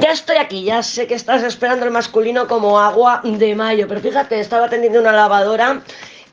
Ya estoy aquí, ya sé que estás esperando el masculino como agua de mayo, pero fíjate, estaba atendiendo una lavadora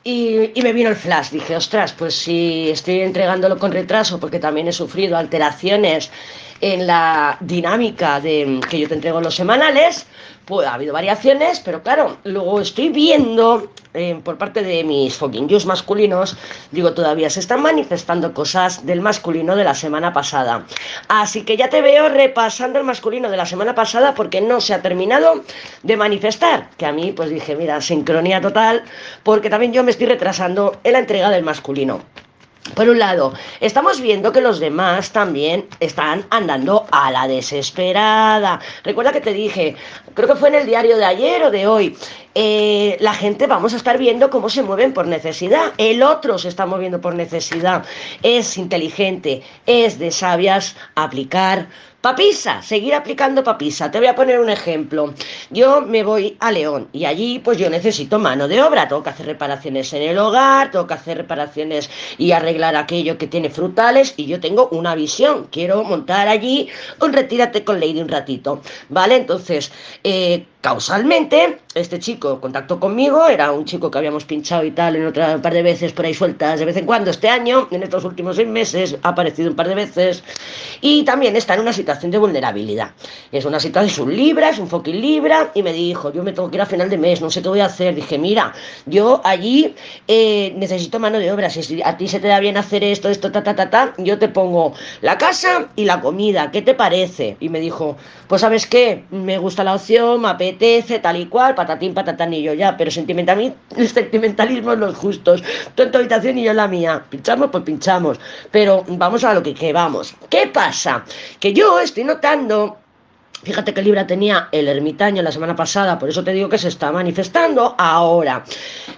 y, me vino el flash. Dije, ostras, pues si estoy entregándolo con retraso porque también he sufrido alteraciones en la dinámica de que yo te entrego los semanales, pues ha habido variaciones, pero claro, luego estoy viendo eh, por parte de mis fucking yous masculinos, digo, todavía se están manifestando cosas del masculino de la semana pasada. Así que ya te veo repasando el masculino de la semana pasada porque no se ha terminado de manifestar. Que a mí, pues dije, mira, sincronía total, porque también yo me estoy retrasando en la entrega del masculino. Por un lado, estamos viendo que los demás también están andando a la desesperada. Recuerda que te dije, creo que fue en el diario de ayer o de hoy, eh, la gente vamos a estar viendo cómo se mueven por necesidad. El otro se está moviendo por necesidad. Es inteligente, es de sabias aplicar Papisa, seguir aplicando papisa. Te voy a poner un ejemplo. Yo me voy a León y allí pues yo necesito mano de obra. Tengo que hacer reparaciones en el hogar, tengo que hacer reparaciones y arreglar aquello que tiene frutales y yo tengo una visión. Quiero montar allí un retírate con Lady un ratito. ¿Vale? Entonces, eh, causalmente, este chico contactó conmigo, era un chico que habíamos pinchado y tal en otra par de veces por ahí sueltas de vez en cuando. Este año, en estos últimos seis meses, ha aparecido un par de veces y también está en una situación de vulnerabilidad. Es una situación, es un libra, es un fucking libra y me dijo, yo me tengo que ir a final de mes, no sé qué voy a hacer. Dije, mira, yo allí eh, necesito mano de obra, si a ti se te da bien hacer esto, esto, ta, ta, ta, ta, yo te pongo la casa y la comida, ¿qué te parece? Y me dijo, pues sabes qué, me gusta la opción, me apetece, tal y cual, patatín, patatán y yo ya, pero sentimentalismo, sentimentalismo los justos, tú en tu habitación y yo en la mía, pinchamos, pues pinchamos, pero vamos a lo que, que vamos. ¿Qué pasa? Que yo estoy notando Fíjate que Libra tenía el ermitaño la semana pasada, por eso te digo que se está manifestando ahora.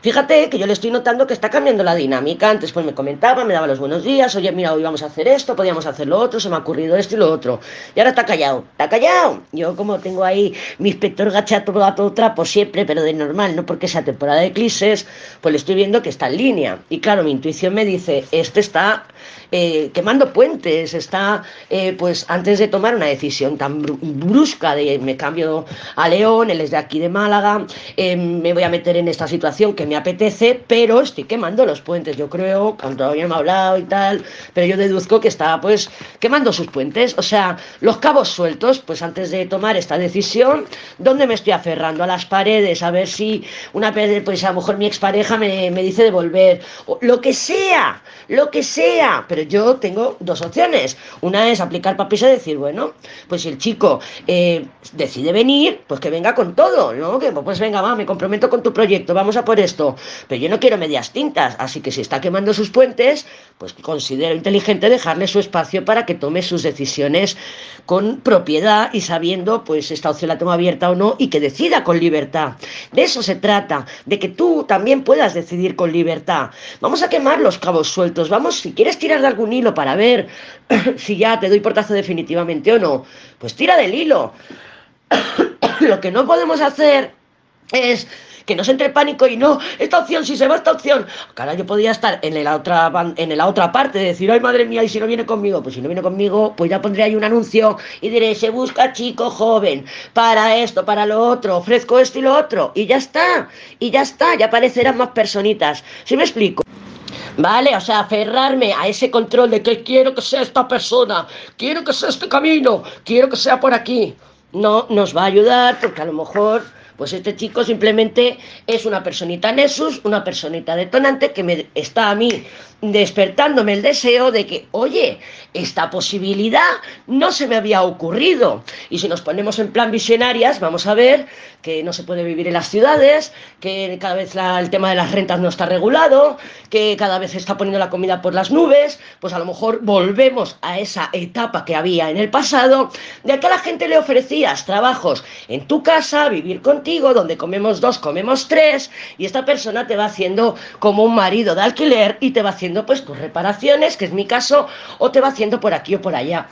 Fíjate que yo le estoy notando que está cambiando la dinámica. Antes pues me comentaba, me daba los buenos días, oye, mira, hoy vamos a hacer esto, podíamos hacer lo otro, se me ha ocurrido esto y lo otro. Y ahora está callado, está callado. Yo como tengo ahí mi inspector gachato a todo trapo siempre, pero de normal, no porque sea temporada de eclipses, pues le estoy viendo que está en línea. Y claro, mi intuición me dice, este está eh, quemando puentes, está eh, pues antes de tomar una decisión tan brusca de me cambio a León, él es de aquí de Málaga, eh, me voy a meter en esta situación que me apetece, pero estoy quemando los puentes, yo creo, cuando todavía me ha hablado y tal, pero yo deduzco que está pues quemando sus puentes, o sea, los cabos sueltos, pues antes de tomar esta decisión, ¿dónde me estoy aferrando? A las paredes, a ver si una vez, pues a lo mejor mi expareja me, me dice de volver, o lo que sea, lo que sea, pero yo tengo dos opciones. Una es aplicar papis y decir, bueno, pues si el chico eh, decide venir, pues que venga con todo, ¿no? Que pues venga, va, me comprometo con tu proyecto, vamos a por esto. Pero yo no quiero medias tintas, así que si está quemando sus puentes, pues considero inteligente dejarle su espacio para que tome sus decisiones con propiedad y sabiendo, pues esta opción la tengo abierta o no, y que decida con libertad. De eso se trata, de que tú también puedas decidir con libertad. Vamos a quemar los cabos sueltos, vamos, si quieres tirar de algún hilo para ver si ya te doy portazo definitivamente o no, pues tira del hilo. Lo que no podemos hacer es que no se entre pánico y no, esta opción, si se va esta opción. Cara, yo podría estar en la otra, en la otra parte, de decir, ay madre mía, y si no viene conmigo, pues si no viene conmigo, pues ya pondré ahí un anuncio y diré, se busca chico joven, para esto, para lo otro, ofrezco esto y lo otro, y ya está, y ya está, ya aparecerán más personitas. ¿Sí me explico? ¿Vale? O sea, aferrarme a ese control de que quiero que sea esta persona, quiero que sea este camino, quiero que sea por aquí. No nos va a ayudar porque a lo mejor, pues este chico simplemente es una personita Nessus, una personita detonante que me está a mí despertándome el deseo de que, oye, esta posibilidad no se me había ocurrido. Y si nos ponemos en plan visionarias, vamos a ver que no se puede vivir en las ciudades, que cada vez el tema de las rentas no está regulado, que cada vez se está poniendo la comida por las nubes, pues a lo mejor volvemos a esa etapa que había en el pasado, de que a la gente le ofrecías trabajos en tu casa, vivir contigo, donde comemos dos, comemos tres, y esta persona te va haciendo como un marido de alquiler y te va haciendo pues tus reparaciones, que es mi caso, o te va haciendo por aquí o por allá.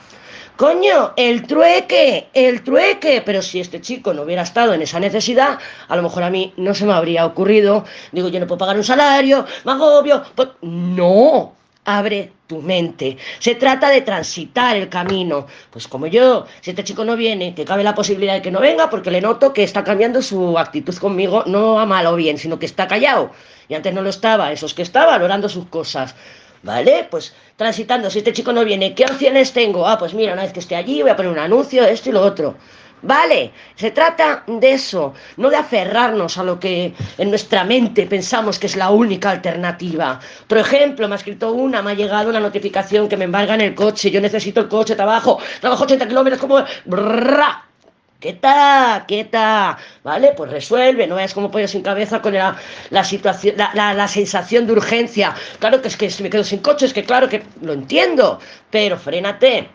Coño, el trueque, el trueque. Pero si este chico no hubiera estado en esa necesidad, a lo mejor a mí no se me habría ocurrido. Digo, yo no puedo pagar un salario, me agobio. Pues, no, abre tu mente. Se trata de transitar el camino. Pues como yo, si este chico no viene, que cabe la posibilidad de que no venga, porque le noto que está cambiando su actitud conmigo, no a mal o bien, sino que está callado. Y antes no lo estaba, eso es que está valorando sus cosas. ¿Vale? Pues transitando, si este chico no viene, ¿qué opciones tengo? Ah, pues mira, una vez que esté allí voy a poner un anuncio, esto y lo otro. Vale, se trata de eso, no de aferrarnos a lo que en nuestra mente pensamos que es la única alternativa. Otro ejemplo, me ha escrito una, me ha llegado una notificación que me embarga en el coche, yo necesito el coche, trabajo, trabajo 80 kilómetros, como... Brrra, quieta, quieta, ¿vale? Pues resuelve, no es como pollo sin cabeza con la, situación, la, la, sensación de urgencia. Claro que es que si me quedo sin coche, es que claro que lo entiendo, pero frénate,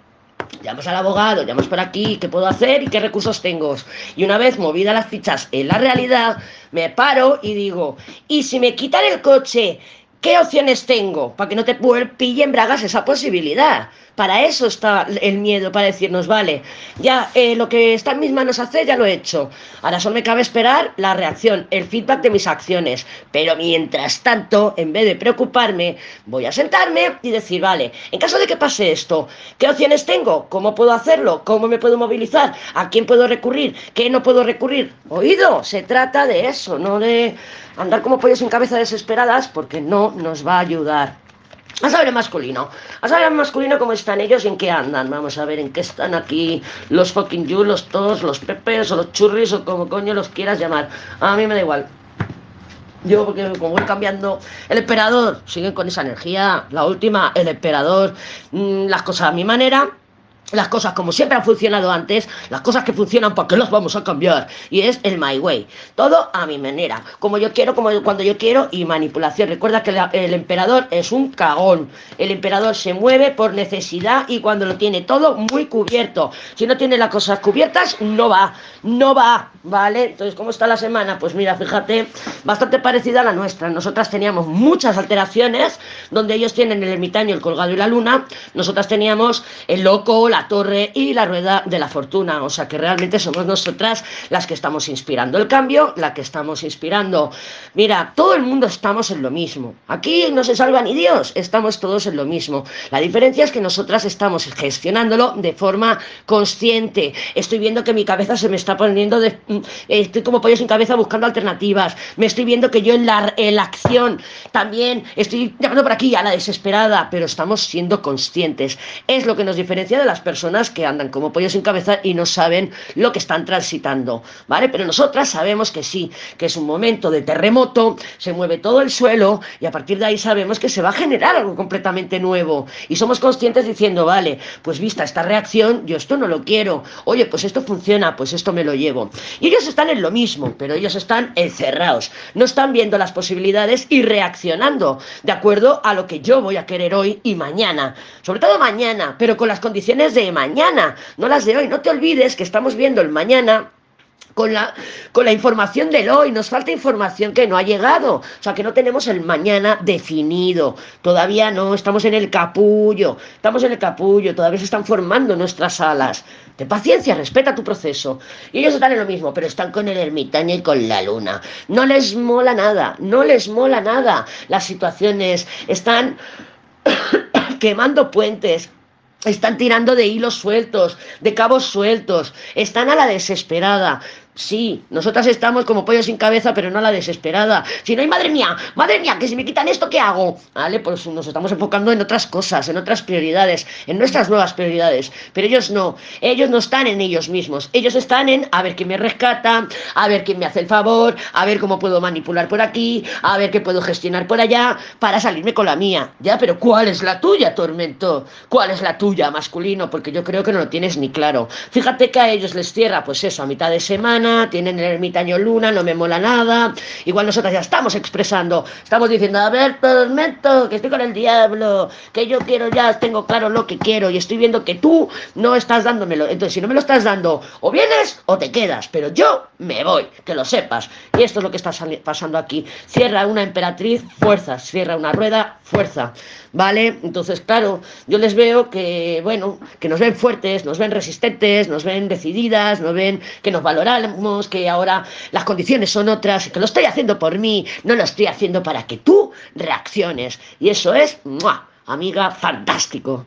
llamas al abogado, llamas por aquí, ¿qué puedo hacer y qué recursos tengo? Y una vez movida las fichas en la realidad, me paro y digo, ¿y si me quitan el coche? ¿Qué opciones tengo? Para que no te pillen bragas esa posibilidad. Para eso está el miedo, para decirnos, vale, ya eh, lo que está en mis manos hacer, ya lo he hecho. Ahora solo me cabe esperar la reacción, el feedback de mis acciones. Pero mientras tanto, en vez de preocuparme, voy a sentarme y decir, vale, en caso de que pase esto, ¿qué opciones tengo? ¿Cómo puedo hacerlo? ¿Cómo me puedo movilizar? ¿A quién puedo recurrir? ¿Qué no puedo recurrir? Oído, se trata de eso, no de andar como pollos sin cabeza desesperadas, porque no nos va a ayudar. A saber en masculino. A saber en masculino cómo están ellos y en qué andan. Vamos a ver en qué están aquí los fucking you, los tos, los pepes o los churris o como coño los quieras llamar. A mí me da igual. Yo, porque como voy cambiando, el emperador sigue con esa energía. La última, el emperador, mm, las cosas a mi manera las cosas como siempre han funcionado antes, las cosas que funcionan, ¿para qué las vamos a cambiar? Y es el my way. Todo a mi manera, como yo quiero, como cuando yo quiero y manipulación. Recuerda que el emperador es un cagón. El emperador se mueve por necesidad y cuando lo tiene todo muy cubierto. Si no tiene las cosas cubiertas, no va, no va, ¿vale? Entonces, ¿cómo está la semana? Pues mira, fíjate, bastante parecida a la nuestra. Nosotras teníamos muchas alteraciones, donde ellos tienen el ermitaño, el colgado y la luna. Nosotras teníamos el loco, la torre y la rueda de la fortuna. O sea que realmente somos nosotras las que estamos inspirando el cambio, la que estamos inspirando. Mira, todo el mundo estamos en lo mismo. Aquí no se salva ni Dios, estamos todos en lo mismo. La diferencia es que nosotras estamos gestionándolo de forma consciente. Estoy viendo que mi cabeza se me está poniendo de... Mm, estoy como pollo sin cabeza buscando alternativas. Me estoy viendo que yo en la, en la acción también estoy llamando por aquí a la desesperada, pero estamos siendo conscientes. Es lo que nos diferencia de las personas que andan como pollos sin cabeza y no saben lo que están transitando, ¿vale? Pero nosotras sabemos que sí, que es un momento de terremoto, se mueve todo el suelo y a partir de ahí sabemos que se va a generar algo completamente nuevo y somos conscientes diciendo, vale, pues vista esta reacción, yo esto no lo quiero, oye, pues esto funciona, pues esto me lo llevo. Y ellos están en lo mismo, pero ellos están encerrados, no están viendo las posibilidades y reaccionando de acuerdo a lo que yo voy a querer hoy y mañana, sobre todo mañana, pero con las condiciones de mañana, no las de hoy. No te olvides que estamos viendo el mañana con la, con la información del hoy, nos falta información que no ha llegado, o sea que no tenemos el mañana definido, todavía no, estamos en el capullo, estamos en el capullo, todavía se están formando nuestras alas. De paciencia, respeta tu proceso. Y ellos están en lo mismo, pero están con el ermitaño y con la luna. No les mola nada, no les mola nada. Las situaciones están quemando puentes, están tirando de hilos sueltos, de cabos sueltos, están a la desesperada. Sí, nosotras estamos como pollo sin cabeza, pero no a la desesperada. Si no hay, madre mía, madre mía, que si me quitan esto, ¿qué hago? Vale, pues nos estamos enfocando en otras cosas, en otras prioridades, en nuestras nuevas prioridades. Pero ellos no, ellos no están en ellos mismos. Ellos están en a ver quién me rescata, a ver quién me hace el favor, a ver cómo puedo manipular por aquí, a ver qué puedo gestionar por allá, para salirme con la mía. Ya, pero ¿cuál es la tuya, tormento? ¿Cuál es la tuya, masculino? Porque yo creo que no lo tienes ni claro. Fíjate que a ellos les cierra, pues eso, a mitad de semana tienen el ermitaño luna, no me mola nada. Igual nosotras ya estamos expresando, estamos diciendo, a ver, tormento, que estoy con el diablo, que yo quiero ya, tengo claro lo que quiero y estoy viendo que tú no estás dándomelo. Entonces, si no me lo estás dando, o vienes o te quedas, pero yo me voy, que lo sepas. Y esto es lo que está pasando aquí. Cierra una emperatriz, fuerza, cierra una rueda, fuerza. ¿Vale? Entonces, claro, yo les veo que, bueno, que nos ven fuertes, nos ven resistentes, nos ven decididas, nos ven que nos valoramos, que ahora las condiciones son otras, que lo estoy haciendo por mí, no lo estoy haciendo para que tú reacciones. Y eso es, ¡mua! amiga, fantástico.